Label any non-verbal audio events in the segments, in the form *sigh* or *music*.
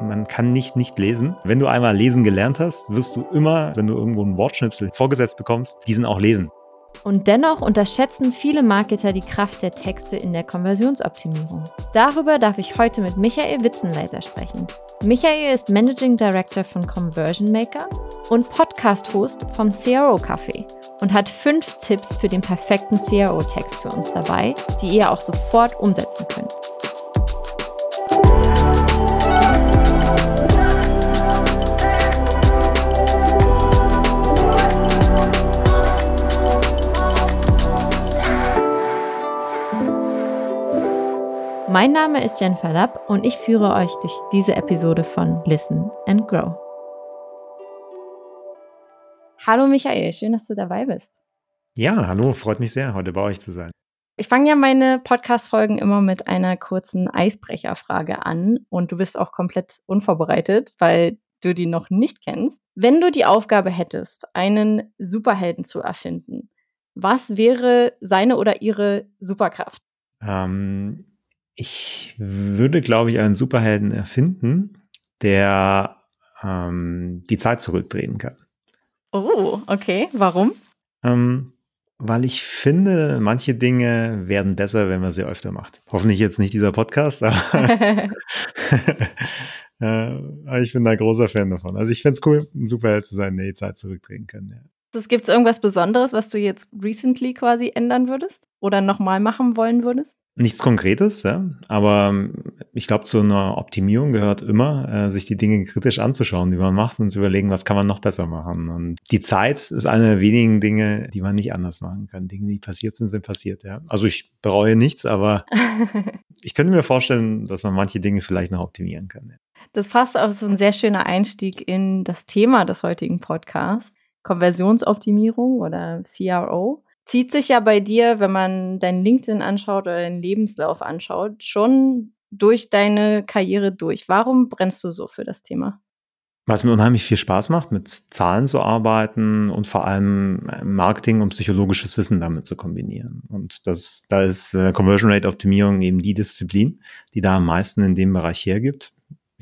Man kann nicht nicht lesen. Wenn du einmal lesen gelernt hast, wirst du immer, wenn du irgendwo einen Wortschnipsel vorgesetzt bekommst, diesen auch lesen. Und dennoch unterschätzen viele Marketer die Kraft der Texte in der Konversionsoptimierung. Darüber darf ich heute mit Michael Witzenleiter sprechen. Michael ist Managing Director von Conversion Maker und Podcast-Host vom CRO Café und hat fünf Tipps für den perfekten CRO-Text für uns dabei, die ihr auch sofort umsetzen könnt. Mein Name ist Jennifer Lapp und ich führe euch durch diese Episode von Listen and Grow. Hallo Michael, schön, dass du dabei bist. Ja, hallo, freut mich sehr, heute bei euch zu sein. Ich fange ja meine Podcast-Folgen immer mit einer kurzen Eisbrecherfrage an und du bist auch komplett unvorbereitet, weil du die noch nicht kennst. Wenn du die Aufgabe hättest, einen Superhelden zu erfinden, was wäre seine oder ihre Superkraft? Ähm, ich würde, glaube ich, einen Superhelden erfinden, der ähm, die Zeit zurückdrehen kann. Oh, okay. Warum? Ähm, weil ich finde, manche Dinge werden besser, wenn man sie öfter macht. Hoffentlich jetzt nicht dieser Podcast, aber, *laughs* *laughs* äh, ich bin ein großer Fan davon. Also ich finde es cool, ein Superheld zu sein, der die Zeit zurückdrehen kann. Ja. Gibt es irgendwas Besonderes, was du jetzt recently quasi ändern würdest oder nochmal machen wollen würdest? Nichts Konkretes, ja. Aber ähm, ich glaube, zu einer Optimierung gehört immer, äh, sich die Dinge kritisch anzuschauen, die man macht und zu überlegen, was kann man noch besser machen. Und die Zeit ist eine der wenigen Dinge, die man nicht anders machen kann. Dinge, die passiert sind, sind passiert, ja. Also ich bereue nichts, aber *laughs* ich könnte mir vorstellen, dass man manche Dinge vielleicht noch optimieren kann. Ja. Das passt auch so ein sehr schöner Einstieg in das Thema des heutigen Podcasts. Konversionsoptimierung oder CRO zieht sich ja bei dir, wenn man dein LinkedIn anschaut oder deinen Lebenslauf anschaut, schon durch deine Karriere durch. Warum brennst du so für das Thema? Was mir unheimlich viel Spaß macht, mit Zahlen zu arbeiten und vor allem äh, Marketing und psychologisches Wissen damit zu kombinieren. Und das, da ist äh, Conversion Rate Optimierung eben die Disziplin, die da am meisten in dem Bereich hergibt.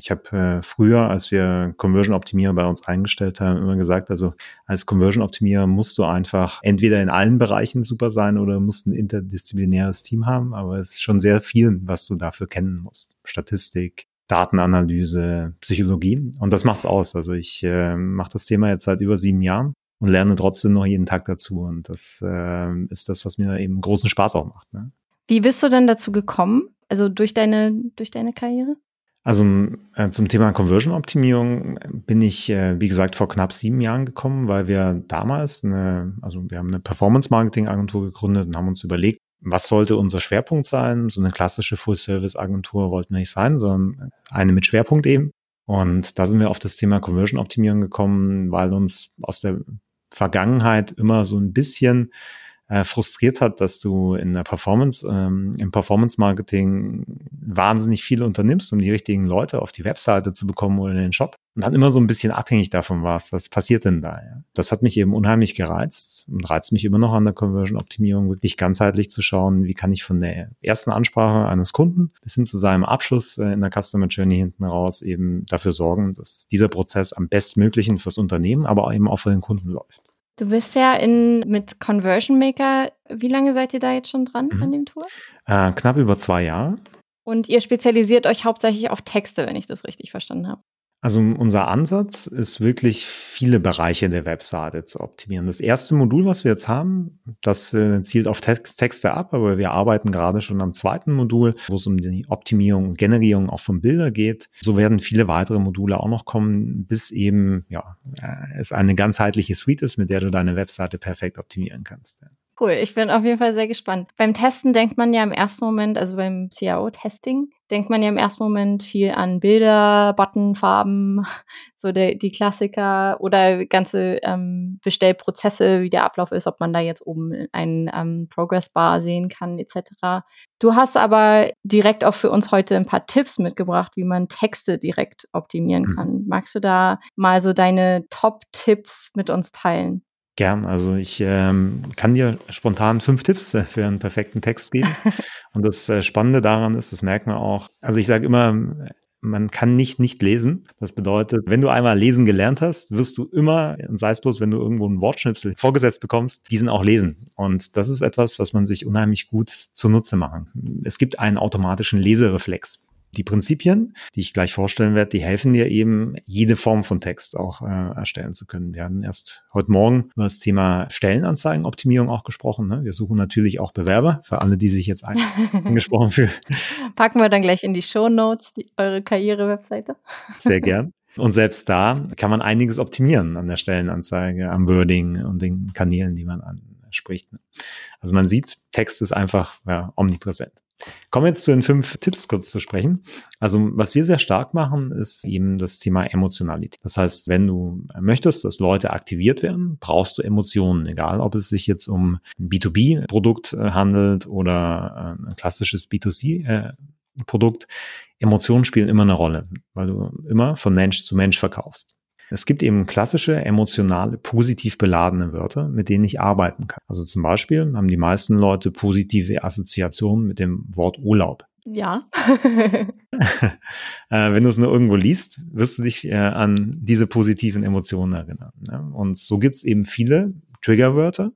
Ich habe äh, früher, als wir Conversion Optimierer bei uns eingestellt haben, immer gesagt, also als Conversion Optimierer musst du einfach entweder in allen Bereichen super sein oder musst ein interdisziplinäres Team haben, aber es ist schon sehr viel, was du dafür kennen musst. Statistik, Datenanalyse, Psychologie und das macht's aus. Also ich äh, mache das Thema jetzt seit über sieben Jahren und lerne trotzdem noch jeden Tag dazu und das äh, ist das, was mir eben großen Spaß auch macht. Ne? Wie bist du denn dazu gekommen? Also durch deine durch deine Karriere? Also äh, zum Thema Conversion-Optimierung bin ich, äh, wie gesagt, vor knapp sieben Jahren gekommen, weil wir damals eine, also wir haben eine Performance-Marketing-Agentur gegründet und haben uns überlegt, was sollte unser Schwerpunkt sein? So eine klassische Full-Service-Agentur wollten wir nicht sein, sondern eine mit Schwerpunkt eben. Und da sind wir auf das Thema Conversion-Optimierung gekommen, weil uns aus der Vergangenheit immer so ein bisschen äh, frustriert hat, dass du in der Performance, ähm, im Performance-Marketing wahnsinnig viel unternimmst, um die richtigen Leute auf die Webseite zu bekommen oder in den Shop. Und dann immer so ein bisschen abhängig davon warst, was passiert denn da? Ja? Das hat mich eben unheimlich gereizt und reizt mich immer noch an der Conversion-Optimierung, wirklich ganzheitlich zu schauen, wie kann ich von der ersten Ansprache eines Kunden bis hin zu seinem Abschluss äh, in der Customer Journey hinten raus eben dafür sorgen, dass dieser Prozess am bestmöglichen fürs Unternehmen, aber eben auch für den Kunden läuft. Du bist ja in, mit Conversion Maker, wie lange seid ihr da jetzt schon dran mhm. an dem Tour? Äh, knapp über zwei Jahre. Und ihr spezialisiert euch hauptsächlich auf Texte, wenn ich das richtig verstanden habe. Also unser Ansatz ist wirklich viele Bereiche der Webseite zu optimieren. Das erste Modul, was wir jetzt haben, das äh, zielt auf Text, Texte ab, aber wir arbeiten gerade schon am zweiten Modul, wo es um die Optimierung und Generierung auch von Bilder geht. So werden viele weitere Module auch noch kommen, bis eben ja äh, es eine ganzheitliche Suite ist, mit der du deine Webseite perfekt optimieren kannst. Cool, ich bin auf jeden Fall sehr gespannt. Beim Testen denkt man ja im ersten Moment, also beim CAO-Testing, denkt man ja im ersten Moment viel an Bilder, Button, Farben, *laughs* so der, die Klassiker oder ganze ähm, Bestellprozesse, wie der Ablauf ist, ob man da jetzt oben einen ähm, Progress-Bar sehen kann, etc. Du hast aber direkt auch für uns heute ein paar Tipps mitgebracht, wie man Texte direkt optimieren mhm. kann. Magst du da mal so deine Top-Tipps mit uns teilen? Gern. Also ich ähm, kann dir spontan fünf Tipps äh, für einen perfekten Text geben. *laughs* Und das äh, Spannende daran ist, das merkt man auch. Also ich sage immer, man kann nicht nicht lesen. Das bedeutet, wenn du einmal lesen gelernt hast, wirst du immer, und sei es bloß, wenn du irgendwo einen Wortschnipsel vorgesetzt bekommst, diesen auch lesen. Und das ist etwas, was man sich unheimlich gut zunutze machen. Es gibt einen automatischen Lesereflex. Die Prinzipien, die ich gleich vorstellen werde, die helfen dir eben, jede Form von Text auch äh, erstellen zu können. Wir hatten erst heute Morgen über das Thema Stellenanzeigenoptimierung auch gesprochen. Ne? Wir suchen natürlich auch Bewerber für alle, die sich jetzt *laughs* angesprochen fühlen. Packen wir dann gleich in die Show Notes eure Karriere-Webseite. Sehr *laughs* gern. Und selbst da kann man einiges optimieren an der Stellenanzeige, am Wording und den Kanälen, die man anspricht. Ne? Also man sieht, Text ist einfach ja, omnipräsent. Kommen wir jetzt zu den fünf Tipps kurz zu sprechen. Also was wir sehr stark machen, ist eben das Thema Emotionalität. Das heißt, wenn du möchtest, dass Leute aktiviert werden, brauchst du Emotionen, egal ob es sich jetzt um ein B2B-Produkt äh, handelt oder äh, ein klassisches B2C-Produkt. Emotionen spielen immer eine Rolle, weil du immer von Mensch zu Mensch verkaufst. Es gibt eben klassische, emotionale, positiv beladene Wörter, mit denen ich arbeiten kann. Also zum Beispiel haben die meisten Leute positive Assoziationen mit dem Wort Urlaub. Ja. *laughs* Äh, wenn du es nur irgendwo liest, wirst du dich äh, an diese positiven Emotionen erinnern. Ne? Und so gibt es eben viele Triggerwörter,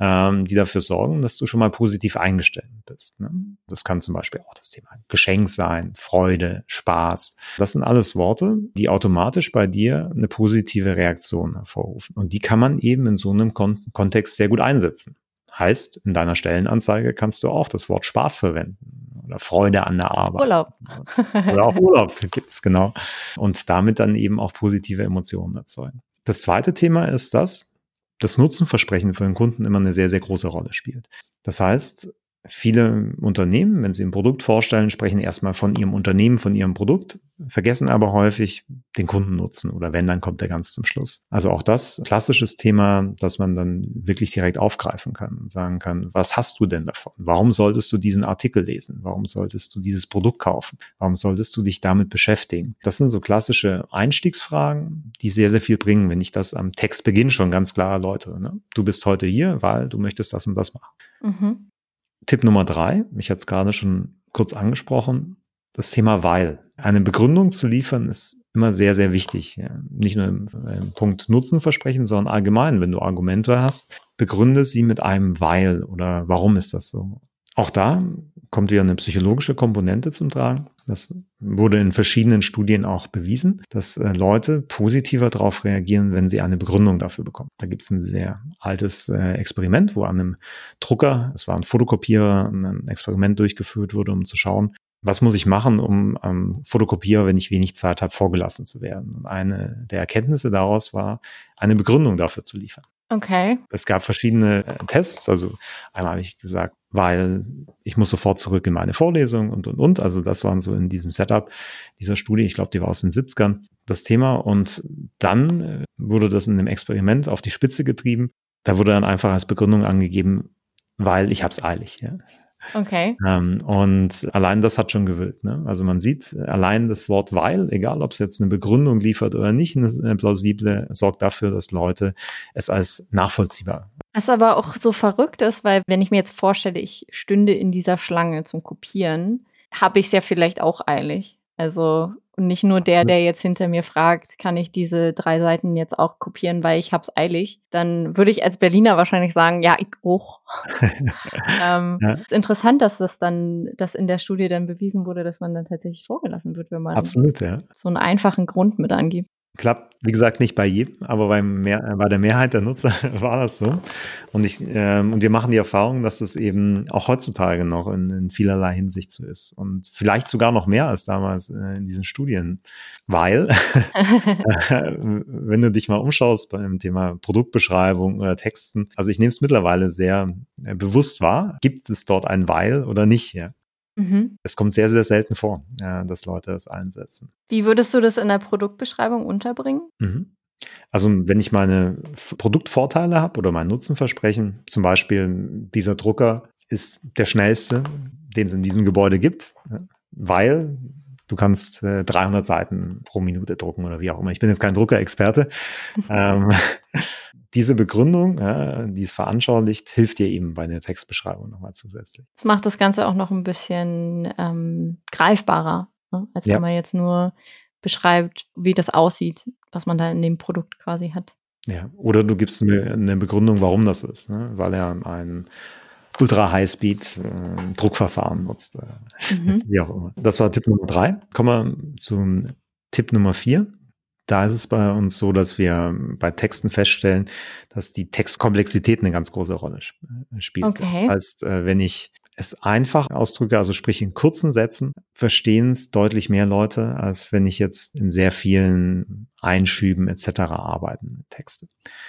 ähm, die dafür sorgen, dass du schon mal positiv eingestellt bist. Ne? Das kann zum Beispiel auch das Thema Geschenk sein, Freude, Spaß. Das sind alles Worte, die automatisch bei dir eine positive Reaktion hervorrufen. Und die kann man eben in so einem Kon Kontext sehr gut einsetzen. Heißt, in deiner Stellenanzeige kannst du auch das Wort Spaß verwenden oder Freude an der Arbeit. Urlaub. *laughs* Oder auch Urlaub gibt's genau. Und damit dann eben auch positive Emotionen erzeugen. Das zweite Thema ist das, das Nutzenversprechen für den Kunden immer eine sehr, sehr große Rolle spielt. Das heißt, Viele Unternehmen, wenn sie ein Produkt vorstellen, sprechen erstmal von ihrem Unternehmen, von ihrem Produkt, vergessen aber häufig den Kundennutzen oder wenn, dann kommt der ganz zum Schluss. Also auch das klassisches Thema, dass man dann wirklich direkt aufgreifen kann und sagen kann, was hast du denn davon? Warum solltest du diesen Artikel lesen? Warum solltest du dieses Produkt kaufen? Warum solltest du dich damit beschäftigen? Das sind so klassische Einstiegsfragen, die sehr, sehr viel bringen, wenn ich das am Textbeginn schon ganz klar erläutere. Ne? Du bist heute hier, weil du möchtest das und das machen. Mhm. Tipp Nummer drei, ich hatte es gerade schon kurz angesprochen, das Thema weil. Eine Begründung zu liefern ist immer sehr, sehr wichtig. Nicht nur im, im Punkt Nutzenversprechen, sondern allgemein, wenn du Argumente hast, begründe sie mit einem weil oder warum ist das so. Auch da kommt wieder eine psychologische Komponente zum Tragen. Das wurde in verschiedenen Studien auch bewiesen, dass äh, Leute positiver darauf reagieren, wenn sie eine Begründung dafür bekommen. Da gibt es ein sehr altes äh, Experiment, wo an einem Drucker, es war ein Fotokopierer, ein Experiment durchgeführt wurde, um zu schauen, was muss ich machen, um am Fotokopierer, wenn ich wenig Zeit habe, vorgelassen zu werden. Und eine der Erkenntnisse daraus war, eine Begründung dafür zu liefern. Okay. Es gab verschiedene äh, Tests. Also einmal habe ich gesagt, weil ich muss sofort zurück in meine Vorlesung und, und, und. Also das waren so in diesem Setup dieser Studie. Ich glaube, die war aus den 70ern das Thema. Und dann äh, wurde das in einem Experiment auf die Spitze getrieben. Da wurde dann einfach als Begründung angegeben, weil ich hab's eilig. Ja. Okay. Ähm, und allein das hat schon gewirkt. Ne? Also man sieht, allein das Wort weil, egal ob es jetzt eine Begründung liefert oder nicht, eine plausible, sorgt dafür, dass Leute es als nachvollziehbar. Was aber auch so verrückt ist, weil wenn ich mir jetzt vorstelle, ich stünde in dieser Schlange zum Kopieren, habe ich es ja vielleicht auch eilig. Also und nicht nur der, der jetzt hinter mir fragt, kann ich diese drei Seiten jetzt auch kopieren, weil ich hab's eilig. Dann würde ich als Berliner wahrscheinlich sagen, ja, ich auch. *laughs* ähm, ja. Ist interessant, dass das dann, dass in der Studie dann bewiesen wurde, dass man dann tatsächlich vorgelassen wird, wenn man Absolut, ja. so einen einfachen Grund mit angibt. Klappt, wie gesagt, nicht bei jedem, aber beim Mehr, äh, bei der Mehrheit der Nutzer *laughs* war das so. Und, ich, ähm, und wir machen die Erfahrung, dass es eben auch heutzutage noch in, in vielerlei Hinsicht so ist. Und vielleicht sogar noch mehr als damals äh, in diesen Studien. Weil, *laughs* äh, wenn du dich mal umschaust beim Thema Produktbeschreibung oder Texten, also ich nehme es mittlerweile sehr äh, bewusst wahr, gibt es dort ein Weil oder nicht? Ja? Mhm. Es kommt sehr, sehr selten vor, ja, dass Leute das einsetzen. Wie würdest du das in der Produktbeschreibung unterbringen? Mhm. Also wenn ich meine Produktvorteile habe oder mein Nutzenversprechen, zum Beispiel dieser Drucker ist der schnellste, den es in diesem Gebäude gibt, weil du kannst äh, 300 Seiten pro Minute drucken oder wie auch immer. Ich bin jetzt kein Druckerexperte. *laughs* ähm, diese Begründung, ja, die es veranschaulicht, hilft dir eben bei der Textbeschreibung nochmal zusätzlich. Das macht das Ganze auch noch ein bisschen ähm, greifbarer, ne? als ja. wenn man jetzt nur beschreibt, wie das aussieht, was man da in dem Produkt quasi hat. Ja, oder du gibst mir eine Begründung, warum das so ist, ne? weil er ein ultra High-Speed äh, Druckverfahren nutzt. Äh, mhm. *laughs* Wie auch immer. Das war Tipp Nummer drei. Kommen wir zum Tipp Nummer vier. Da ist es bei uns so, dass wir bei Texten feststellen, dass die Textkomplexität eine ganz große Rolle äh, spielt. Okay. Das heißt, äh, wenn ich es einfach ausdrücke, also sprich in kurzen Sätzen, verstehen es deutlich mehr Leute, als wenn ich jetzt in sehr vielen Einschüben etc. arbeiten mit Texte.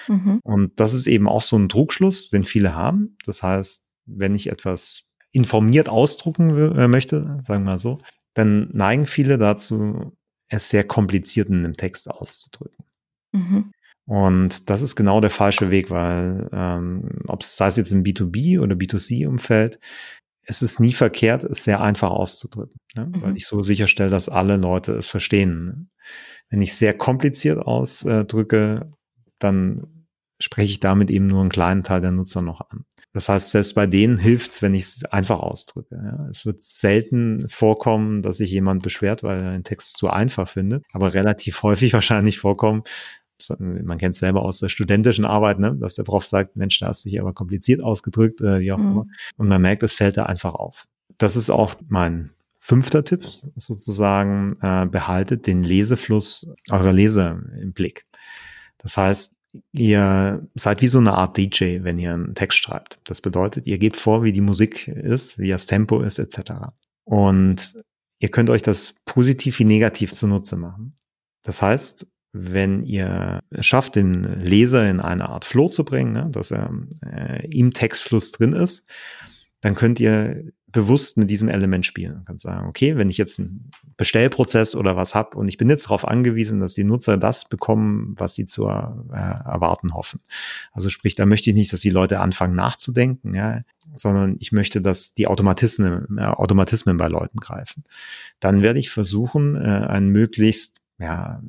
Mhm. Und das ist eben auch so ein Trugschluss, den viele haben. Das heißt, wenn ich etwas informiert ausdrucken äh, möchte, sagen wir mal so, dann neigen viele dazu, es sehr kompliziert in einem Text auszudrücken. Mhm. Und das ist genau der falsche Weg, weil ähm, ob es sei es jetzt im B2B oder B2C-Umfeld, es ist nie verkehrt, es sehr einfach auszudrücken, ne? mhm. weil ich so sicherstelle, dass alle Leute es verstehen. Ne? Wenn ich sehr kompliziert ausdrücke, dann spreche ich damit eben nur einen kleinen Teil der Nutzer noch an. Das heißt, selbst bei denen hilft es, wenn ich es einfach ausdrücke. Ja. Es wird selten vorkommen, dass sich jemand beschwert, weil er den Text zu einfach findet, aber relativ *laughs* häufig wahrscheinlich vorkommen, man kennt es selber aus der studentischen Arbeit, ne, dass der Prof sagt, Mensch, da hast du dich aber kompliziert ausgedrückt, äh, wie auch mhm. immer. Und man merkt, es fällt da einfach auf. Das ist auch mein fünfter Tipp sozusagen, äh, behaltet den Lesefluss eurer Leser im Blick. Das heißt, ihr seid wie so eine Art DJ, wenn ihr einen Text schreibt. Das bedeutet, ihr gebt vor, wie die Musik ist, wie das Tempo ist, etc. Und ihr könnt euch das positiv wie negativ zunutze machen. Das heißt, wenn ihr es schafft, den Leser in eine Art Flow zu bringen, ne, dass er äh, im Textfluss drin ist, dann könnt ihr bewusst mit diesem Element spielen. Man kann sagen, okay, wenn ich jetzt einen Bestellprozess oder was habe und ich bin jetzt darauf angewiesen, dass die Nutzer das bekommen, was sie zu äh, erwarten hoffen. Also sprich, da möchte ich nicht, dass die Leute anfangen nachzudenken, ja, sondern ich möchte, dass die Automatismen, äh, Automatismen bei Leuten greifen. Dann werde ich versuchen, äh, einen möglichst ja,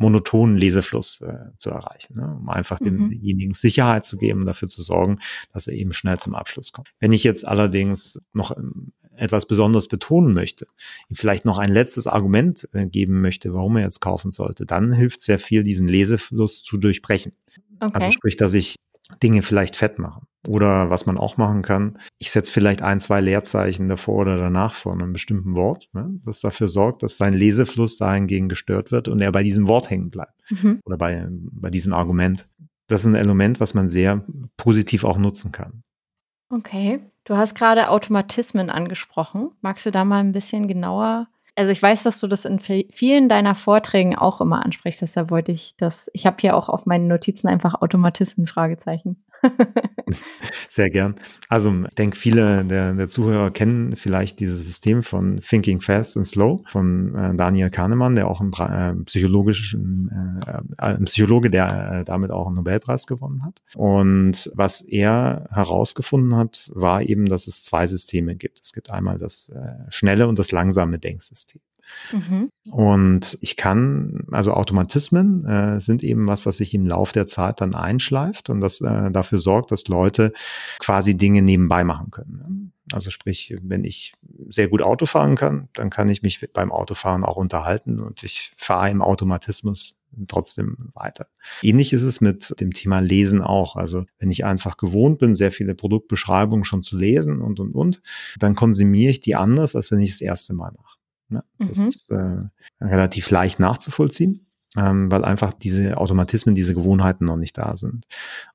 monotonen Lesefluss äh, zu erreichen, ne? um einfach mhm. demjenigen Sicherheit zu geben und dafür zu sorgen, dass er eben schnell zum Abschluss kommt. Wenn ich jetzt allerdings noch ähm, etwas besonders betonen möchte, ihm vielleicht noch ein letztes Argument äh, geben möchte, warum er jetzt kaufen sollte, dann hilft sehr viel, diesen Lesefluss zu durchbrechen. Also okay. Also sprich, dass ich Dinge vielleicht fett machen. Oder was man auch machen kann, ich setze vielleicht ein, zwei Leerzeichen davor oder danach vor einem bestimmten Wort, ne, das dafür sorgt, dass sein Lesefluss dahingegen gestört wird und er bei diesem Wort hängen bleibt. Mhm. Oder bei, bei diesem Argument. Das ist ein Element, was man sehr positiv auch nutzen kann. Okay. Du hast gerade Automatismen angesprochen. Magst du da mal ein bisschen genauer also ich weiß, dass du das in vielen deiner Vorträgen auch immer ansprichst, deshalb wollte ich das, ich habe hier auch auf meinen Notizen einfach Automatismen Fragezeichen. *laughs* Sehr gern. Also ich denke, viele der, der, Zuhörer kennen vielleicht dieses System von Thinking Fast and Slow von äh, Daniel Kahnemann, der auch ein äh, psychologischen äh, ein Psychologe, der äh, damit auch einen Nobelpreis gewonnen hat. Und was er herausgefunden hat, war eben, dass es zwei Systeme gibt. Es gibt einmal das äh, schnelle und das langsame Denksystem. Mhm. Und ich kann, also Automatismen äh, sind eben was, was sich im Lauf der Zeit dann einschleift und das äh, dafür sorgt, dass Leute quasi Dinge nebenbei machen können. Ne? Also sprich, wenn ich sehr gut Auto fahren kann, dann kann ich mich beim Autofahren auch unterhalten und ich fahre im Automatismus trotzdem weiter. Ähnlich ist es mit dem Thema Lesen auch. Also wenn ich einfach gewohnt bin, sehr viele Produktbeschreibungen schon zu lesen und, und, und, dann konsumiere ich die anders, als wenn ich das erste Mal mache. Ne? Das mhm. ist äh, relativ leicht nachzuvollziehen, ähm, weil einfach diese Automatismen, diese Gewohnheiten noch nicht da sind.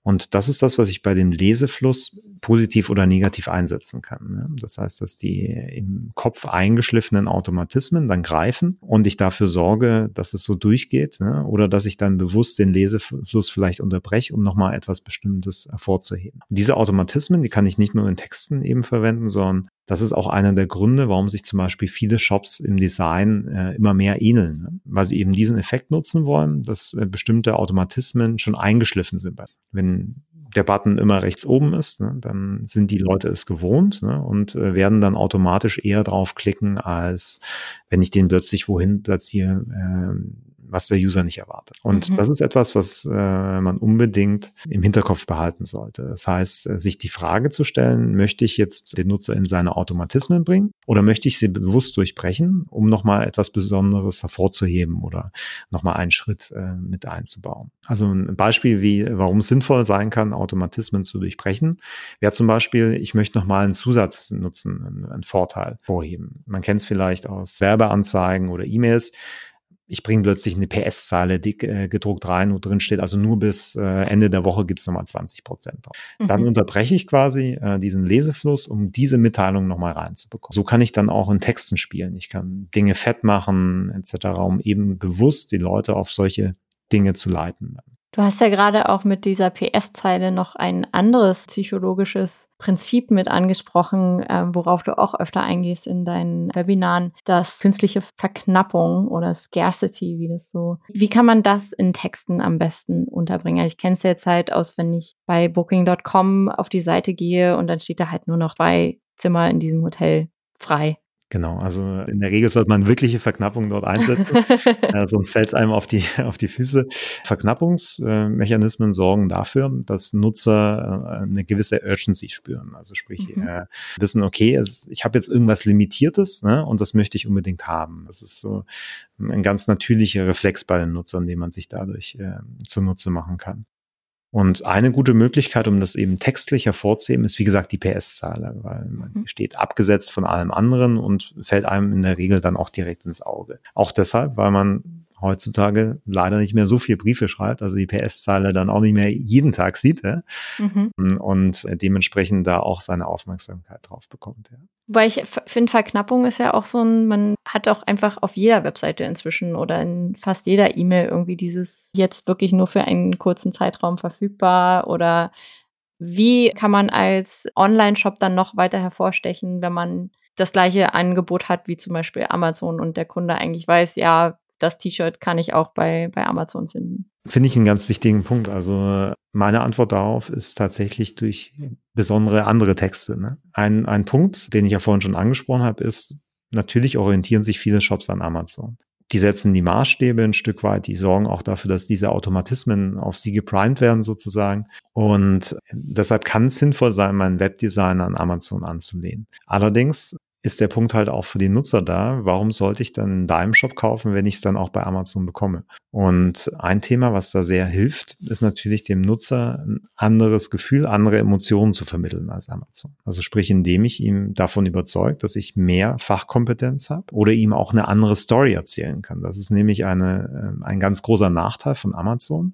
Und das ist das, was ich bei dem Lesefluss positiv oder negativ einsetzen kann. Ne? Das heißt, dass die im Kopf eingeschliffenen Automatismen dann greifen und ich dafür sorge, dass es so durchgeht ne? oder dass ich dann bewusst den Lesefluss vielleicht unterbreche, um nochmal etwas Bestimmtes hervorzuheben. Und diese Automatismen, die kann ich nicht nur in Texten eben verwenden, sondern das ist auch einer der Gründe, warum sich zum Beispiel viele Shops im Design äh, immer mehr ähneln, ne? weil sie eben diesen Effekt nutzen wollen, dass äh, bestimmte Automatismen schon eingeschliffen sind. Wenn der Button immer rechts oben ist, ne, dann sind die Leute es gewohnt ne, und äh, werden dann automatisch eher draufklicken, als wenn ich den plötzlich wohin platziere, äh, was der User nicht erwartet. Und mhm. das ist etwas, was äh, man unbedingt im Hinterkopf behalten sollte. Das heißt, äh, sich die Frage zu stellen, möchte ich jetzt den Nutzer in seine Automatismen bringen oder möchte ich sie bewusst durchbrechen, um nochmal etwas Besonderes hervorzuheben oder nochmal einen Schritt äh, mit einzubauen. Also ein Beispiel, wie, warum es sinnvoll sein kann, Automatismen zu durchbrechen, wäre zum Beispiel, ich möchte nochmal einen Zusatz nutzen, einen, einen Vorteil vorheben. Man kennt es vielleicht aus Werbeanzeigen oder E-Mails ich bringe plötzlich eine PS-Zeile dick äh, gedruckt rein, wo drin steht, also nur bis äh, Ende der Woche gibt's nochmal 20 Prozent drauf. Mhm. Dann unterbreche ich quasi äh, diesen Lesefluss, um diese Mitteilung nochmal reinzubekommen. So kann ich dann auch in Texten spielen. Ich kann Dinge fett machen, etc., um eben bewusst die Leute auf solche Dinge zu leiten. Du hast ja gerade auch mit dieser PS-Zeile noch ein anderes psychologisches Prinzip mit angesprochen, äh, worauf du auch öfter eingehst in deinen Webinaren, das künstliche Verknappung oder Scarcity, wie das so. Wie kann man das in Texten am besten unterbringen? Ich kenne es jetzt halt aus, wenn ich bei Booking.com auf die Seite gehe und dann steht da halt nur noch zwei Zimmer in diesem Hotel frei. Genau, also in der Regel sollte man wirkliche Verknappung dort einsetzen, *laughs* äh, sonst fällt es einem auf die, *laughs* auf die Füße. Verknappungsmechanismen äh, sorgen dafür, dass Nutzer äh, eine gewisse Urgency spüren. Also sprich, mhm. äh, wissen, okay, es, ich habe jetzt irgendwas Limitiertes ne, und das möchte ich unbedingt haben. Das ist so ein ganz natürlicher Reflex bei den Nutzern, den man sich dadurch äh, zunutze machen kann. Und eine gute Möglichkeit, um das eben textlich hervorzuheben, ist wie gesagt die PS-Zahl, weil man mhm. steht abgesetzt von allem anderen und fällt einem in der Regel dann auch direkt ins Auge. Auch deshalb, weil man heutzutage leider nicht mehr so viel Briefe schreibt, also die PS-Zeile dann auch nicht mehr jeden Tag sieht ja? mhm. und dementsprechend da auch seine Aufmerksamkeit drauf bekommt. Ja. Weil ich finde, Verknappung ist ja auch so ein, man hat auch einfach auf jeder Webseite inzwischen oder in fast jeder E-Mail irgendwie dieses jetzt wirklich nur für einen kurzen Zeitraum verfügbar oder wie kann man als Online-Shop dann noch weiter hervorstechen, wenn man das gleiche Angebot hat wie zum Beispiel Amazon und der Kunde eigentlich weiß, ja, das T-Shirt kann ich auch bei, bei Amazon finden. Finde ich einen ganz wichtigen Punkt. Also meine Antwort darauf ist tatsächlich durch besondere andere Texte. Ne? Ein, ein Punkt, den ich ja vorhin schon angesprochen habe, ist, natürlich orientieren sich viele Shops an Amazon. Die setzen die Maßstäbe ein Stück weit, die sorgen auch dafür, dass diese Automatismen auf sie geprimed werden sozusagen. Und deshalb kann es sinnvoll sein, mein Webdesign an Amazon anzulehnen. Allerdings ist der Punkt halt auch für die Nutzer da. Warum sollte ich dann in deinem Shop kaufen, wenn ich es dann auch bei Amazon bekomme? Und ein Thema, was da sehr hilft, ist natürlich dem Nutzer ein anderes Gefühl, andere Emotionen zu vermitteln als Amazon. Also sprich, indem ich ihm davon überzeugt, dass ich mehr Fachkompetenz habe oder ihm auch eine andere Story erzählen kann. Das ist nämlich eine, ähm, ein ganz großer Nachteil von Amazon.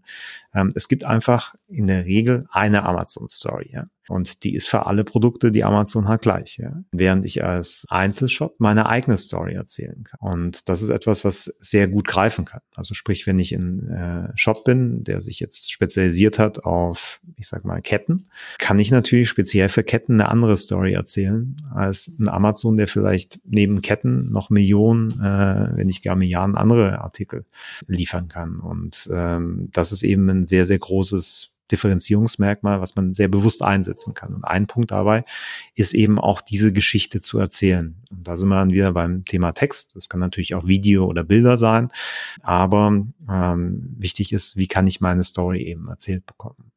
Ähm, es gibt einfach in der Regel eine Amazon-Story. Ja? Und die ist für alle Produkte, die Amazon hat, gleich. Ja? Während ich als Einzelshop meine eigene Story erzählen kann. Und das ist etwas, was sehr gut greifen kann. Also sprich, wenn ich in äh, Shop bin, der sich jetzt spezialisiert hat auf, ich sag mal, Ketten, kann ich natürlich speziell für Ketten eine andere Story erzählen als ein Amazon, der vielleicht neben Ketten noch Millionen, äh, wenn nicht gar Milliarden andere Artikel liefern kann. Und ähm, das ist eben ein sehr, sehr großes Differenzierungsmerkmal, was man sehr bewusst einsetzen kann. Und ein Punkt dabei ist eben auch diese Geschichte zu erzählen. Und da sind wir dann wieder beim Thema Text. Das kann natürlich auch Video oder Bilder sein. Aber ähm, wichtig ist, wie kann ich meine Story eben erzählt bekommen.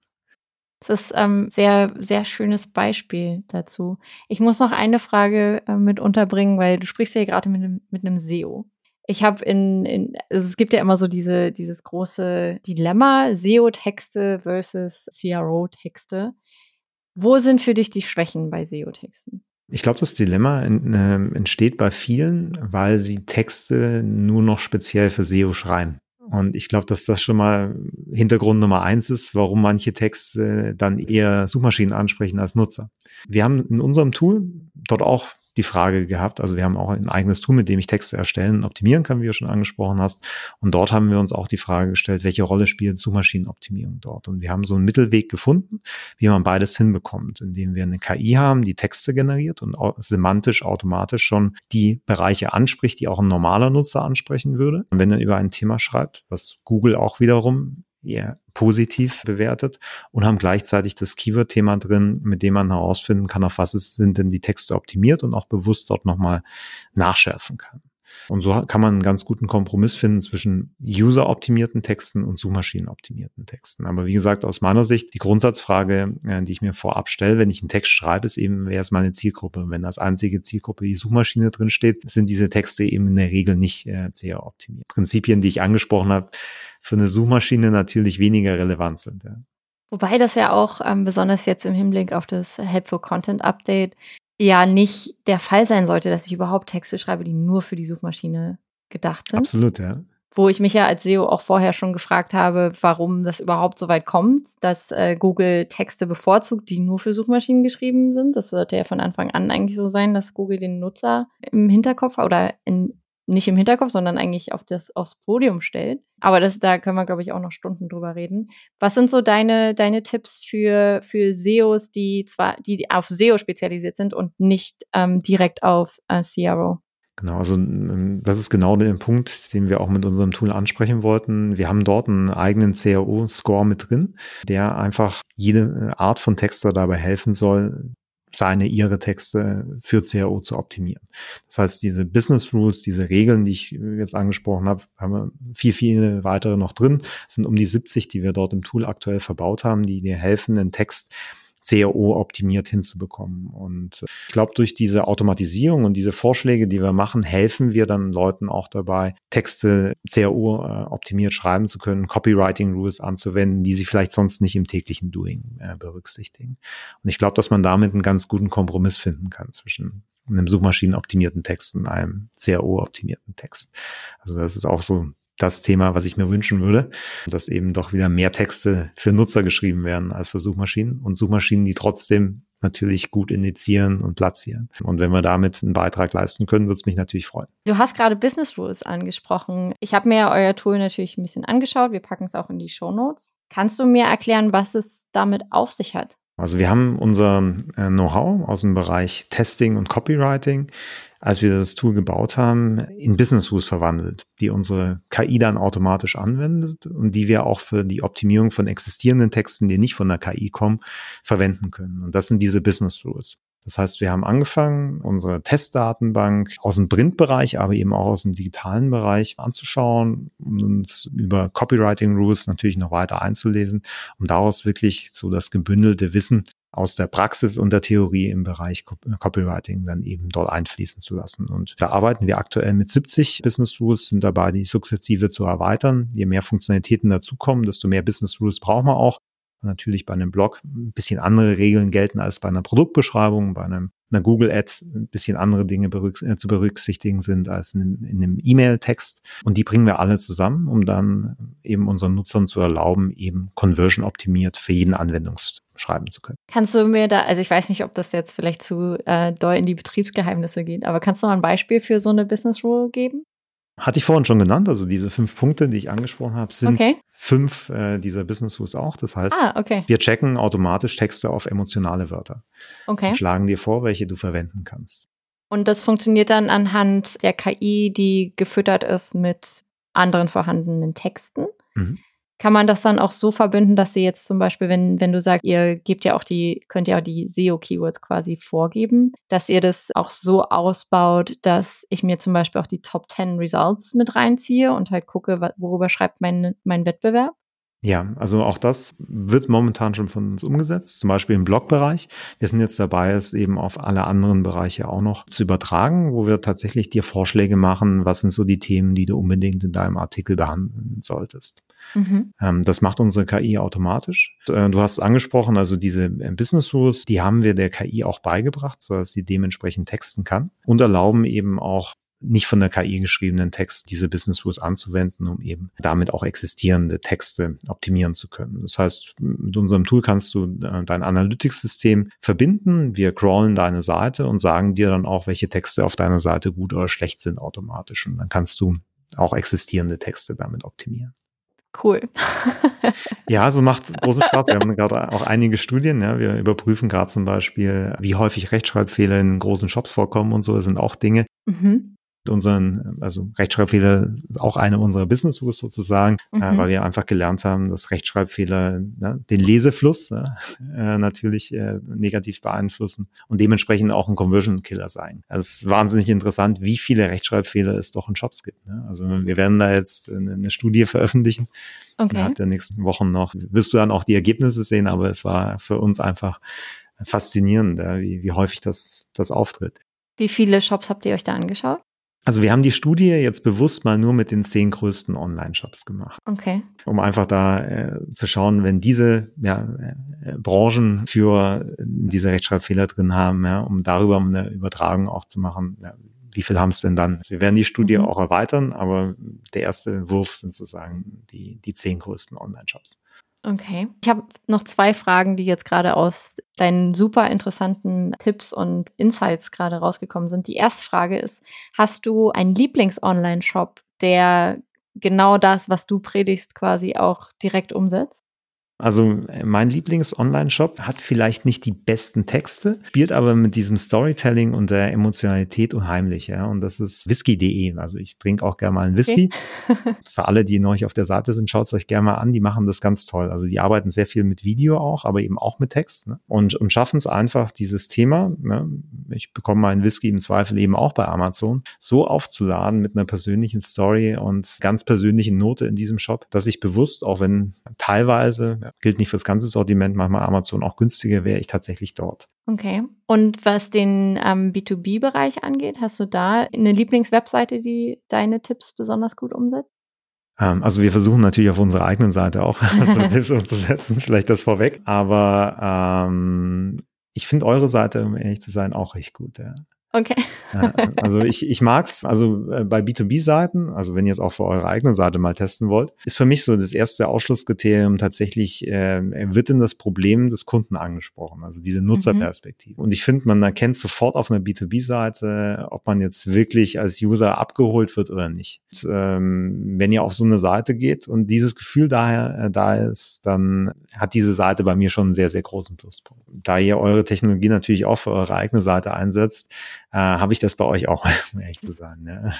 Das ist ähm, sehr, sehr schönes Beispiel dazu. Ich muss noch eine Frage äh, mit unterbringen, weil du sprichst ja gerade mit, mit einem SEO. Ich habe in, in also es gibt ja immer so diese, dieses große Dilemma, SEO-Texte versus CRO-Texte. Wo sind für dich die Schwächen bei SEO-Texten? Ich glaube, das Dilemma äh, entsteht bei vielen, weil sie Texte nur noch speziell für SEO schreiben. Und ich glaube, dass das schon mal Hintergrund Nummer eins ist, warum manche Texte dann eher Suchmaschinen ansprechen als Nutzer. Wir haben in unserem Tool dort auch die Frage gehabt. Also wir haben auch ein eigenes Tool, mit dem ich Texte erstellen und optimieren kann, wie du schon angesprochen hast. Und dort haben wir uns auch die Frage gestellt, welche Rolle spielt Suchmaschinenoptimierung dort? Und wir haben so einen Mittelweg gefunden, wie man beides hinbekommt, indem wir eine KI haben, die Texte generiert und semantisch automatisch schon die Bereiche anspricht, die auch ein normaler Nutzer ansprechen würde. Und wenn er über ein Thema schreibt, was Google auch wiederum eher positiv bewertet und haben gleichzeitig das Keyword-Thema drin, mit dem man herausfinden kann, auf was sind denn die Texte optimiert und auch bewusst dort nochmal nachschärfen kann. Und so kann man einen ganz guten Kompromiss finden zwischen user-optimierten Texten und Suchmaschinen-optimierten Texten. Aber wie gesagt, aus meiner Sicht, die Grundsatzfrage, äh, die ich mir vorab stelle, wenn ich einen Text schreibe, ist eben, wer ist meine Zielgruppe? wenn als einzige Zielgruppe die Suchmaschine drin steht, sind diese Texte eben in der Regel nicht äh, sehr optimiert. Prinzipien, die ich angesprochen habe, für eine Suchmaschine natürlich weniger relevant sind. Ja. Wobei das ja auch ähm, besonders jetzt im Hinblick auf das Helpful Content Update ja nicht der Fall sein sollte, dass ich überhaupt Texte schreibe, die nur für die Suchmaschine gedacht sind. Absolut, ja. Wo ich mich ja als SEO auch vorher schon gefragt habe, warum das überhaupt so weit kommt, dass äh, Google Texte bevorzugt, die nur für Suchmaschinen geschrieben sind. Das sollte ja von Anfang an eigentlich so sein, dass Google den Nutzer im Hinterkopf oder in, nicht im Hinterkopf, sondern eigentlich auf das, aufs Podium stellt. Aber das, da können wir, glaube ich, auch noch Stunden drüber reden. Was sind so deine, deine Tipps für, für SEOs, die zwar, die auf SEO spezialisiert sind und nicht ähm, direkt auf äh, CRO? Genau, also das ist genau der Punkt, den wir auch mit unserem Tool ansprechen wollten. Wir haben dort einen eigenen CRO-Score mit drin, der einfach jede Art von Texter dabei helfen soll, seine, ihre Texte für CRO zu optimieren. Das heißt, diese Business Rules, diese Regeln, die ich jetzt angesprochen habe, haben wir viel, viele weitere noch drin. Es sind um die 70, die wir dort im Tool aktuell verbaut haben, die dir helfen, den Text CRO optimiert hinzubekommen. Und äh, ich glaube, durch diese Automatisierung und diese Vorschläge, die wir machen, helfen wir dann Leuten auch dabei, Texte CRO äh, optimiert schreiben zu können, Copywriting Rules anzuwenden, die sie vielleicht sonst nicht im täglichen Doing äh, berücksichtigen. Und ich glaube, dass man damit einen ganz guten Kompromiss finden kann zwischen einem suchmaschinenoptimierten Text und einem CRO-optimierten Text. Also das ist auch so das Thema, was ich mir wünschen würde, dass eben doch wieder mehr Texte für Nutzer geschrieben werden als für Suchmaschinen und Suchmaschinen, die trotzdem natürlich gut indizieren und platzieren. Und wenn wir damit einen Beitrag leisten können, würde es mich natürlich freuen. Du hast gerade Business Rules angesprochen. Ich habe mir euer Tool natürlich ein bisschen angeschaut. Wir packen es auch in die Show Notes. Kannst du mir erklären, was es damit auf sich hat? Also wir haben unser äh, Know-how aus dem Bereich Testing und Copywriting als wir das Tool gebaut haben, in Business Rules verwandelt, die unsere KI dann automatisch anwendet und die wir auch für die Optimierung von existierenden Texten, die nicht von der KI kommen, verwenden können. Und das sind diese Business Rules. Das heißt, wir haben angefangen, unsere Testdatenbank aus dem Printbereich, aber eben auch aus dem digitalen Bereich anzuschauen und uns über Copywriting Rules natürlich noch weiter einzulesen, um daraus wirklich so das gebündelte Wissen aus der Praxis und der Theorie im Bereich Copywriting dann eben dort einfließen zu lassen. Und da arbeiten wir aktuell mit 70 Business Rules, sind dabei, die sukzessive zu erweitern. Je mehr Funktionalitäten dazukommen, desto mehr Business Rules brauchen wir auch natürlich bei einem Blog ein bisschen andere Regeln gelten als bei einer Produktbeschreibung, bei einem, einer Google-Ad ein bisschen andere Dinge berück, äh, zu berücksichtigen sind als in, in einem E-Mail-Text. Und die bringen wir alle zusammen, um dann eben unseren Nutzern zu erlauben, eben conversion optimiert für jeden Anwendungs schreiben zu können. Kannst du mir da, also ich weiß nicht, ob das jetzt vielleicht zu äh, doll in die Betriebsgeheimnisse geht, aber kannst du mal ein Beispiel für so eine Business Rule geben? Hatte ich vorhin schon genannt, also diese fünf Punkte, die ich angesprochen habe, sind okay. fünf äh, dieser Business Rules auch. Das heißt, ah, okay. wir checken automatisch Texte auf emotionale Wörter. Okay. Und schlagen dir vor, welche du verwenden kannst. Und das funktioniert dann anhand der KI, die gefüttert ist mit anderen vorhandenen Texten. Mhm. Kann man das dann auch so verbinden, dass sie jetzt zum Beispiel, wenn, wenn du sagst, ihr gebt ja auch die, könnt ja auch die SEO-Keywords quasi vorgeben, dass ihr das auch so ausbaut, dass ich mir zum Beispiel auch die Top 10 Results mit reinziehe und halt gucke, worüber schreibt mein, mein Wettbewerb? Ja, also auch das wird momentan schon von uns umgesetzt, zum Beispiel im Blogbereich. Wir sind jetzt dabei, es eben auf alle anderen Bereiche auch noch zu übertragen, wo wir tatsächlich dir Vorschläge machen, was sind so die Themen, die du unbedingt in deinem Artikel behandeln solltest. Mhm. Ähm, das macht unsere KI automatisch. Äh, du hast angesprochen, also diese äh, Business Rules, die haben wir der KI auch beigebracht, sodass sie dementsprechend texten kann und erlauben eben auch nicht von der KI geschriebenen Text diese Business Rules anzuwenden, um eben damit auch existierende Texte optimieren zu können. Das heißt, mit unserem Tool kannst du äh, dein Analytics-System verbinden. Wir crawlen deine Seite und sagen dir dann auch, welche Texte auf deiner Seite gut oder schlecht sind automatisch. Und dann kannst du auch existierende Texte damit optimieren. Cool. *laughs* ja, so macht großen Spaß. Wir haben gerade auch einige Studien. Ja. Wir überprüfen gerade zum Beispiel, wie häufig Rechtschreibfehler in großen Shops vorkommen und so. Das sind auch Dinge. Mhm. Unseren, also Rechtschreibfehler auch eine unserer Business Tools sozusagen, äh, mhm. äh, weil wir einfach gelernt haben, dass Rechtschreibfehler ne, den Lesefluss *laughs* äh, natürlich äh, negativ beeinflussen und dementsprechend auch ein Conversion Killer sein. Also es ist wahnsinnig interessant, wie viele Rechtschreibfehler es doch in Shops gibt. Ne? Also wir werden da jetzt eine, eine Studie veröffentlichen. Okay. Innerhalb der nächsten Wochen noch wirst du dann auch die Ergebnisse sehen, aber es war für uns einfach faszinierend, wie, wie häufig das, das auftritt. Wie viele Shops habt ihr euch da angeschaut? Also wir haben die Studie jetzt bewusst mal nur mit den zehn größten Online-Shops gemacht. Okay. Um einfach da äh, zu schauen, wenn diese ja, äh, Branchen für diese Rechtschreibfehler drin haben, ja, um darüber eine Übertragung auch zu machen, ja, wie viel haben es denn dann? Wir werden die Studie mhm. auch erweitern, aber der erste Wurf sind sozusagen die, die zehn größten Online-Shops. Okay. Ich habe noch zwei Fragen, die jetzt gerade aus deinen super interessanten Tipps und Insights gerade rausgekommen sind. Die erste Frage ist, hast du einen Lieblings-Online-Shop, der genau das, was du predigst, quasi auch direkt umsetzt? Also mein Lieblings-Online-Shop hat vielleicht nicht die besten Texte, spielt aber mit diesem Storytelling und der Emotionalität unheimlich. Ja? Und das ist whisky.de. Also ich trinke auch gerne mal einen Whisky. Okay. *laughs* Für alle, die neu auf der Seite sind, schaut es euch gerne mal an. Die machen das ganz toll. Also die arbeiten sehr viel mit Video auch, aber eben auch mit Text. Ne? Und, und schaffen es einfach, dieses Thema, ne? ich bekomme meinen Whisky im Zweifel eben auch bei Amazon, so aufzuladen mit einer persönlichen Story und ganz persönlichen Note in diesem Shop, dass ich bewusst, auch wenn teilweise gilt nicht fürs ganze Sortiment, manchmal Amazon auch günstiger, wäre ich tatsächlich dort. Okay. Und was den ähm, B2B-Bereich angeht, hast du da eine Lieblingswebseite, die deine Tipps besonders gut umsetzt? Ähm, also wir versuchen natürlich auf unserer eigenen Seite auch *laughs* *laughs* Tipps umzusetzen, vielleicht das vorweg. Aber ähm, ich finde eure Seite, um ehrlich zu sein, auch recht gut. Ja. Okay. also ich, ich mag's, also äh, bei B2B-Seiten, also wenn ihr es auch für eure eigene Seite mal testen wollt, ist für mich so das erste Ausschlusskriterium tatsächlich, äh, wird denn das Problem des Kunden angesprochen, also diese Nutzerperspektive. Mhm. Und ich finde, man erkennt sofort auf einer B2B-Seite, ob man jetzt wirklich als User abgeholt wird oder nicht. Und, ähm, wenn ihr auf so eine Seite geht und dieses Gefühl daher äh, da ist, dann hat diese Seite bei mir schon einen sehr, sehr großen Pluspunkt. Da ihr eure Technologie natürlich auch für eure eigene Seite einsetzt, äh, habe ich das bei euch auch, *laughs* um ehrlich zu sagen. Ja.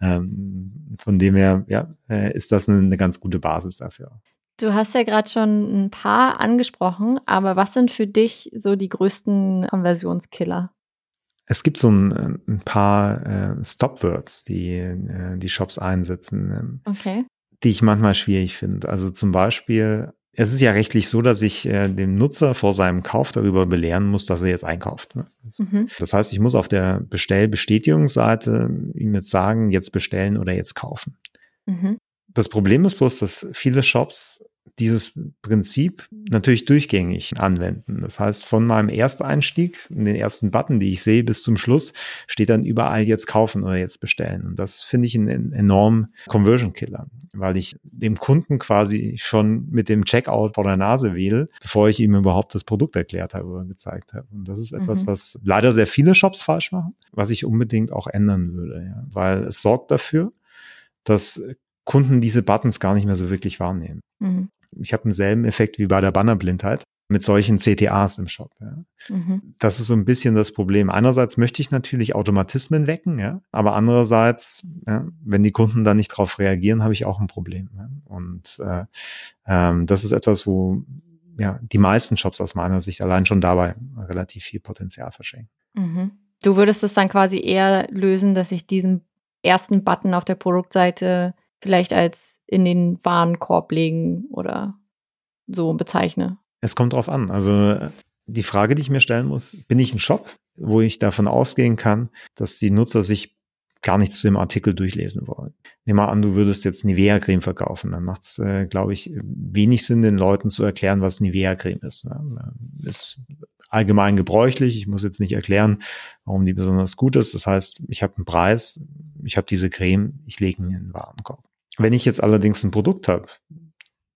Ähm, von dem her, ja, äh, ist das eine, eine ganz gute Basis dafür. Du hast ja gerade schon ein paar angesprochen, aber was sind für dich so die größten Konversionskiller? Es gibt so ein, ein paar äh, Stopwords, die äh, die Shops einsetzen, ähm, okay. die ich manchmal schwierig finde. Also zum Beispiel es ist ja rechtlich so, dass ich äh, dem Nutzer vor seinem Kauf darüber belehren muss, dass er jetzt einkauft. Ne? Mhm. Das heißt, ich muss auf der Bestellbestätigungsseite ihm jetzt sagen, jetzt bestellen oder jetzt kaufen. Mhm. Das Problem ist bloß, dass viele Shops dieses Prinzip natürlich durchgängig anwenden. Das heißt, von meinem Ersteinstieg, den ersten Button, die ich sehe, bis zum Schluss, steht dann überall jetzt kaufen oder jetzt bestellen. Und das finde ich einen enormen Conversion Killer, weil ich dem Kunden quasi schon mit dem Checkout vor der Nase wähle, bevor ich ihm überhaupt das Produkt erklärt habe oder gezeigt habe. Und das ist etwas, mhm. was leider sehr viele Shops falsch machen, was ich unbedingt auch ändern würde, ja. weil es sorgt dafür, dass Kunden diese Buttons gar nicht mehr so wirklich wahrnehmen. Mhm. Ich habe denselben Effekt wie bei der Bannerblindheit mit solchen CTAs im Shop. Ja. Mhm. Das ist so ein bisschen das Problem. Einerseits möchte ich natürlich Automatismen wecken, ja, aber andererseits, ja, wenn die Kunden da nicht drauf reagieren, habe ich auch ein Problem. Ja. Und äh, ähm, das ist etwas, wo ja die meisten Shops aus meiner Sicht allein schon dabei relativ viel Potenzial verschenken. Mhm. Du würdest es dann quasi eher lösen, dass ich diesen ersten Button auf der Produktseite vielleicht als in den Warenkorb legen oder so bezeichne? Es kommt drauf an. Also die Frage, die ich mir stellen muss, bin ich ein Shop, wo ich davon ausgehen kann, dass die Nutzer sich gar nichts zu dem Artikel durchlesen wollen. Nehmen mal an, du würdest jetzt Nivea-Creme verkaufen. Dann macht es, äh, glaube ich, wenig Sinn, den Leuten zu erklären, was Nivea-Creme ist. Ne? Ist allgemein gebräuchlich. Ich muss jetzt nicht erklären, warum die besonders gut ist. Das heißt, ich habe einen Preis, ich habe diese Creme, ich lege ihn in den Warenkorb. Wenn ich jetzt allerdings ein Produkt habe,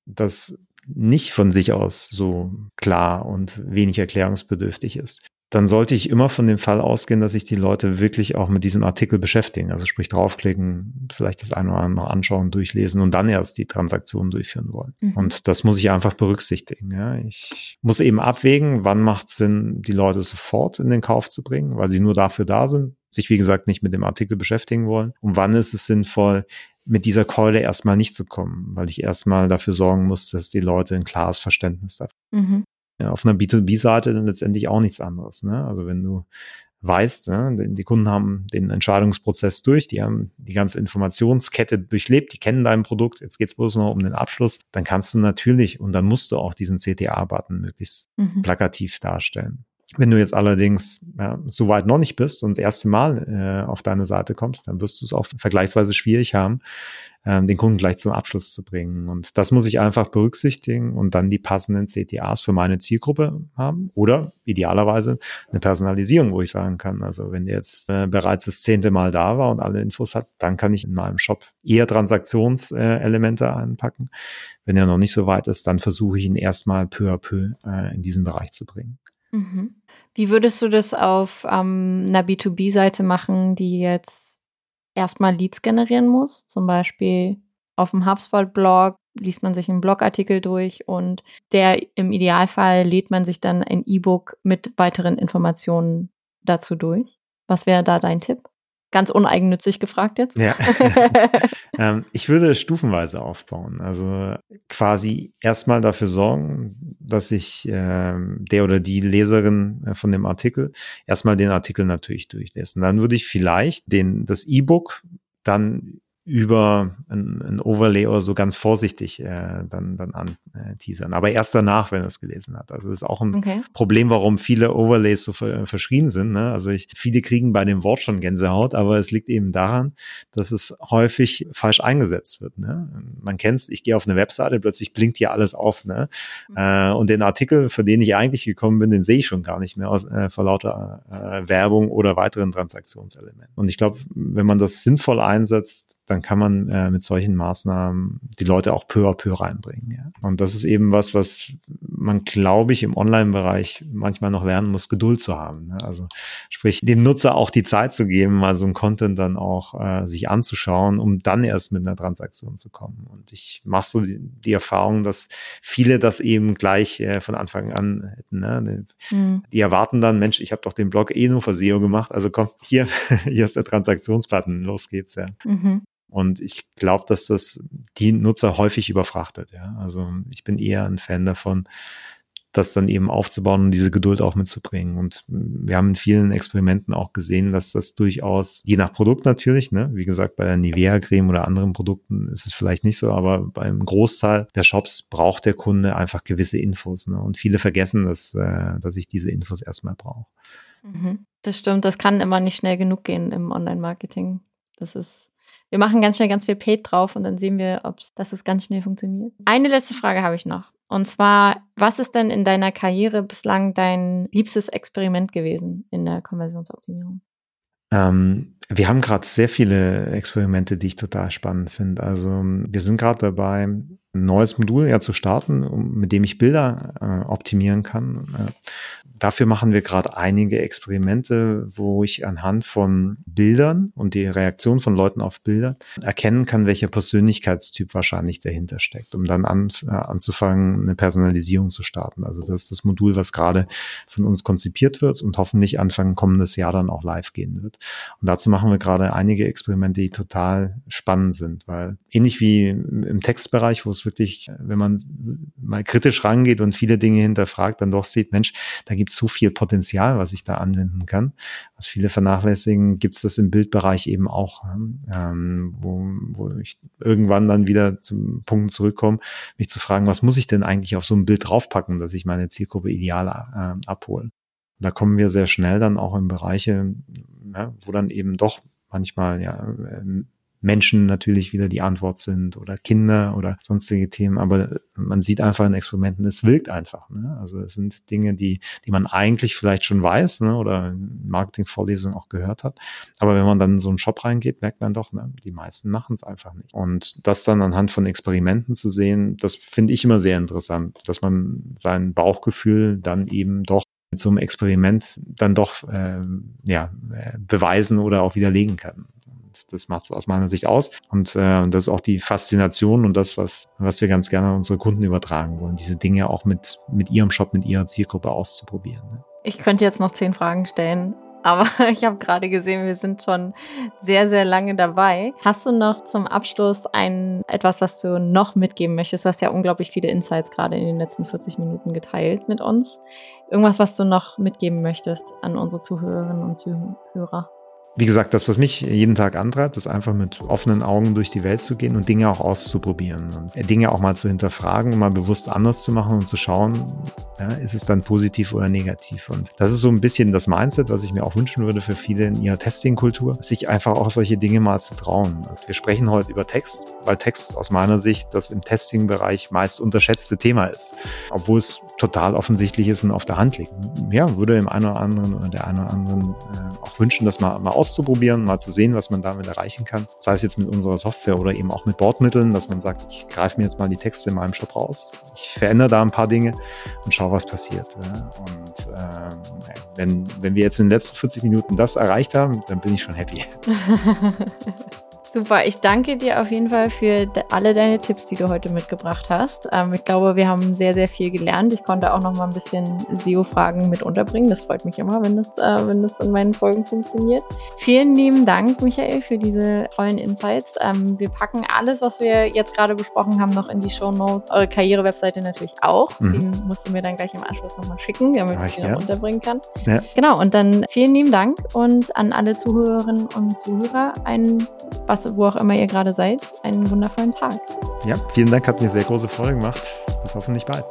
das nicht von sich aus so klar und wenig erklärungsbedürftig ist, dann sollte ich immer von dem Fall ausgehen, dass sich die Leute wirklich auch mit diesem Artikel beschäftigen. Also sprich draufklicken, vielleicht das eine oder andere anschauen, durchlesen und dann erst die Transaktion durchführen wollen. Mhm. Und das muss ich einfach berücksichtigen. Ja. Ich muss eben abwägen, wann macht es Sinn, die Leute sofort in den Kauf zu bringen, weil sie nur dafür da sind, sich wie gesagt nicht mit dem Artikel beschäftigen wollen? Und wann ist es sinnvoll, mit dieser Keule erstmal nicht zu kommen, weil ich erstmal dafür sorgen muss, dass die Leute ein klares Verständnis dafür. Mhm. Ja, auf einer B2B-Seite dann letztendlich auch nichts anderes. Ne? Also wenn du weißt, ne, die Kunden haben den Entscheidungsprozess durch, die haben die ganze Informationskette durchlebt, die kennen dein Produkt, jetzt geht's bloß noch um den Abschluss, dann kannst du natürlich und dann musst du auch diesen CTA-Button möglichst mhm. plakativ darstellen. Wenn du jetzt allerdings ja, so weit noch nicht bist und das erste Mal äh, auf deine Seite kommst, dann wirst du es auch vergleichsweise schwierig haben, ähm, den Kunden gleich zum Abschluss zu bringen. Und das muss ich einfach berücksichtigen und dann die passenden CTAs für meine Zielgruppe haben oder idealerweise eine Personalisierung, wo ich sagen kann, also wenn der jetzt äh, bereits das zehnte Mal da war und alle Infos hat, dann kann ich in meinem Shop eher Transaktionselemente äh, einpacken. Wenn er noch nicht so weit ist, dann versuche ich ihn erstmal peu à peu äh, in diesen Bereich zu bringen. Mhm. Wie würdest du das auf ähm, einer B2B-Seite machen, die jetzt erstmal Leads generieren muss? Zum Beispiel auf dem HubSpot-Blog liest man sich einen Blogartikel durch und der im Idealfall lädt man sich dann ein E-Book mit weiteren Informationen dazu durch. Was wäre da dein Tipp? Ganz uneigennützig gefragt jetzt. Ja. *laughs* ähm, ich würde stufenweise aufbauen. Also quasi erstmal dafür sorgen, dass ich äh, der oder die Leserin äh, von dem Artikel erstmal den Artikel natürlich durchlese. Und dann würde ich vielleicht den, das E-Book dann über ein, ein, Overlay oder so ganz vorsichtig äh, dann, dann an äh, teasern. Aber erst danach, wenn er es gelesen hat. Also das ist auch ein okay. Problem, warum viele Overlays so ver verschrien sind. Ne? Also ich, viele kriegen bei dem Wort schon Gänsehaut, aber es liegt eben daran, dass es häufig falsch eingesetzt wird. Ne? Man kennt es, ich gehe auf eine Webseite, plötzlich blinkt hier alles auf. Ne? Mhm. Äh, und den Artikel, für den ich eigentlich gekommen bin, den sehe ich schon gar nicht mehr aus, äh, vor lauter äh, Werbung oder weiteren Transaktionselementen. Und ich glaube, wenn man das sinnvoll einsetzt, dann kann man äh, mit solchen Maßnahmen die Leute auch peu à peu reinbringen. Ja. Und das ist eben was, was man, glaube ich, im Online-Bereich manchmal noch lernen muss, Geduld zu haben. Ne? Also sprich, dem Nutzer auch die Zeit zu geben, mal so ein Content dann auch äh, sich anzuschauen, um dann erst mit einer Transaktion zu kommen. Und ich mache so die, die Erfahrung, dass viele das eben gleich äh, von Anfang an hätten. Ne? Mhm. Die erwarten dann, Mensch, ich habe doch den Blog eh nur für SEO gemacht, also komm, hier, *laughs* hier ist der Transaktionsbutton, los geht's ja. Mhm. Und ich glaube, dass das die Nutzer häufig überfrachtet. Ja? Also ich bin eher ein Fan davon, das dann eben aufzubauen und diese Geduld auch mitzubringen. Und wir haben in vielen Experimenten auch gesehen, dass das durchaus, je nach Produkt natürlich, ne, wie gesagt, bei der Nivea-Creme oder anderen Produkten ist es vielleicht nicht so, aber beim Großteil der Shops braucht der Kunde einfach gewisse Infos. Ne? Und viele vergessen, dass, äh, dass ich diese Infos erstmal brauche. Mhm, das stimmt, das kann immer nicht schnell genug gehen im Online-Marketing. Das ist wir machen ganz schnell ganz viel Paid drauf und dann sehen wir, ob dass es ganz schnell funktioniert. Eine letzte Frage habe ich noch. Und zwar, was ist denn in deiner Karriere bislang dein liebstes Experiment gewesen in der Konversionsoptimierung? Ähm, wir haben gerade sehr viele Experimente, die ich total spannend finde. Also wir sind gerade dabei, ein neues Modul ja zu starten, mit dem ich Bilder äh, optimieren kann. Äh, dafür machen wir gerade einige Experimente, wo ich anhand von Bildern und die Reaktion von Leuten auf Bilder erkennen kann, welcher Persönlichkeitstyp wahrscheinlich dahinter steckt, um dann an, äh, anzufangen, eine Personalisierung zu starten. Also das ist das Modul, was gerade von uns konzipiert wird und hoffentlich Anfang kommendes Jahr dann auch live gehen wird. Und dazu machen wir gerade einige Experimente, die total spannend sind, weil ähnlich wie im Textbereich, wo es wirklich, wenn man mal kritisch rangeht und viele Dinge hinterfragt, dann doch sieht, Mensch, da gibt gibt so viel Potenzial, was ich da anwenden kann. Was viele vernachlässigen, gibt es das im Bildbereich eben auch, ähm, wo, wo ich irgendwann dann wieder zum Punkt zurückkomme, mich zu fragen, was muss ich denn eigentlich auf so ein Bild draufpacken, dass ich meine Zielgruppe ideal äh, abhole. Da kommen wir sehr schnell dann auch in Bereiche, ja, wo dann eben doch manchmal ja Menschen natürlich wieder die Antwort sind oder Kinder oder sonstige Themen. Aber man sieht einfach in Experimenten, es wirkt einfach. Ne? Also es sind Dinge, die, die man eigentlich vielleicht schon weiß ne? oder in Marketingvorlesungen auch gehört hat. Aber wenn man dann in so einen Shop reingeht, merkt man doch, ne? die meisten machen es einfach nicht. Und das dann anhand von Experimenten zu sehen, das finde ich immer sehr interessant, dass man sein Bauchgefühl dann eben doch einem Experiment dann doch äh, ja, beweisen oder auch widerlegen kann das macht es aus meiner Sicht aus. Und äh, das ist auch die Faszination und das, was, was wir ganz gerne an unsere Kunden übertragen wollen, diese Dinge auch mit, mit ihrem Shop, mit ihrer Zielgruppe auszuprobieren. Ne? Ich könnte jetzt noch zehn Fragen stellen, aber *laughs* ich habe gerade gesehen, wir sind schon sehr, sehr lange dabei. Hast du noch zum Abschluss ein etwas, was du noch mitgeben möchtest? Du hast ja unglaublich viele Insights gerade in den letzten 40 Minuten geteilt mit uns. Irgendwas, was du noch mitgeben möchtest an unsere Zuhörerinnen und Zuhörer? Wie gesagt, das, was mich jeden Tag antreibt, ist einfach mit offenen Augen durch die Welt zu gehen und Dinge auch auszuprobieren und Dinge auch mal zu hinterfragen mal bewusst anders zu machen und zu schauen, ja, ist es dann positiv oder negativ. Und das ist so ein bisschen das Mindset, was ich mir auch wünschen würde für viele in ihrer Testing-Kultur, sich einfach auch solche Dinge mal zu trauen. Also wir sprechen heute über Text, weil Text aus meiner Sicht das im Testing-Bereich meist unterschätzte Thema ist, obwohl es total offensichtlich ist und auf der Hand liegt. Ja, würde dem einen oder anderen oder der einen oder anderen äh, auch wünschen, das mal, mal auszuprobieren, mal zu sehen, was man damit erreichen kann. Sei es jetzt mit unserer Software oder eben auch mit Bordmitteln, dass man sagt, ich greife mir jetzt mal die Texte in meinem Shop raus. Ich verändere da ein paar Dinge und schaue, was passiert. Und äh, wenn, wenn wir jetzt in den letzten 40 Minuten das erreicht haben, dann bin ich schon happy. *laughs* Super, ich danke dir auf jeden Fall für alle deine Tipps, die du heute mitgebracht hast. Ähm, ich glaube, wir haben sehr, sehr viel gelernt. Ich konnte auch noch mal ein bisschen SEO-Fragen mit unterbringen. Das freut mich immer, wenn das, äh, wenn das in meinen Folgen funktioniert. Vielen lieben Dank, Michael, für diese tollen Insights. Ähm, wir packen alles, was wir jetzt gerade besprochen haben, noch in die Show Notes. Eure Karriere-Webseite natürlich auch. Mhm. Die musst du mir dann gleich im Anschluss nochmal schicken, damit ich die noch unterbringen kann. Ja. Genau, und dann vielen lieben Dank und an alle Zuhörerinnen und Zuhörer einen was wo auch immer ihr gerade seid, einen wundervollen Tag. Ja, vielen Dank, hat mir sehr große Freude gemacht. Bis hoffentlich bald.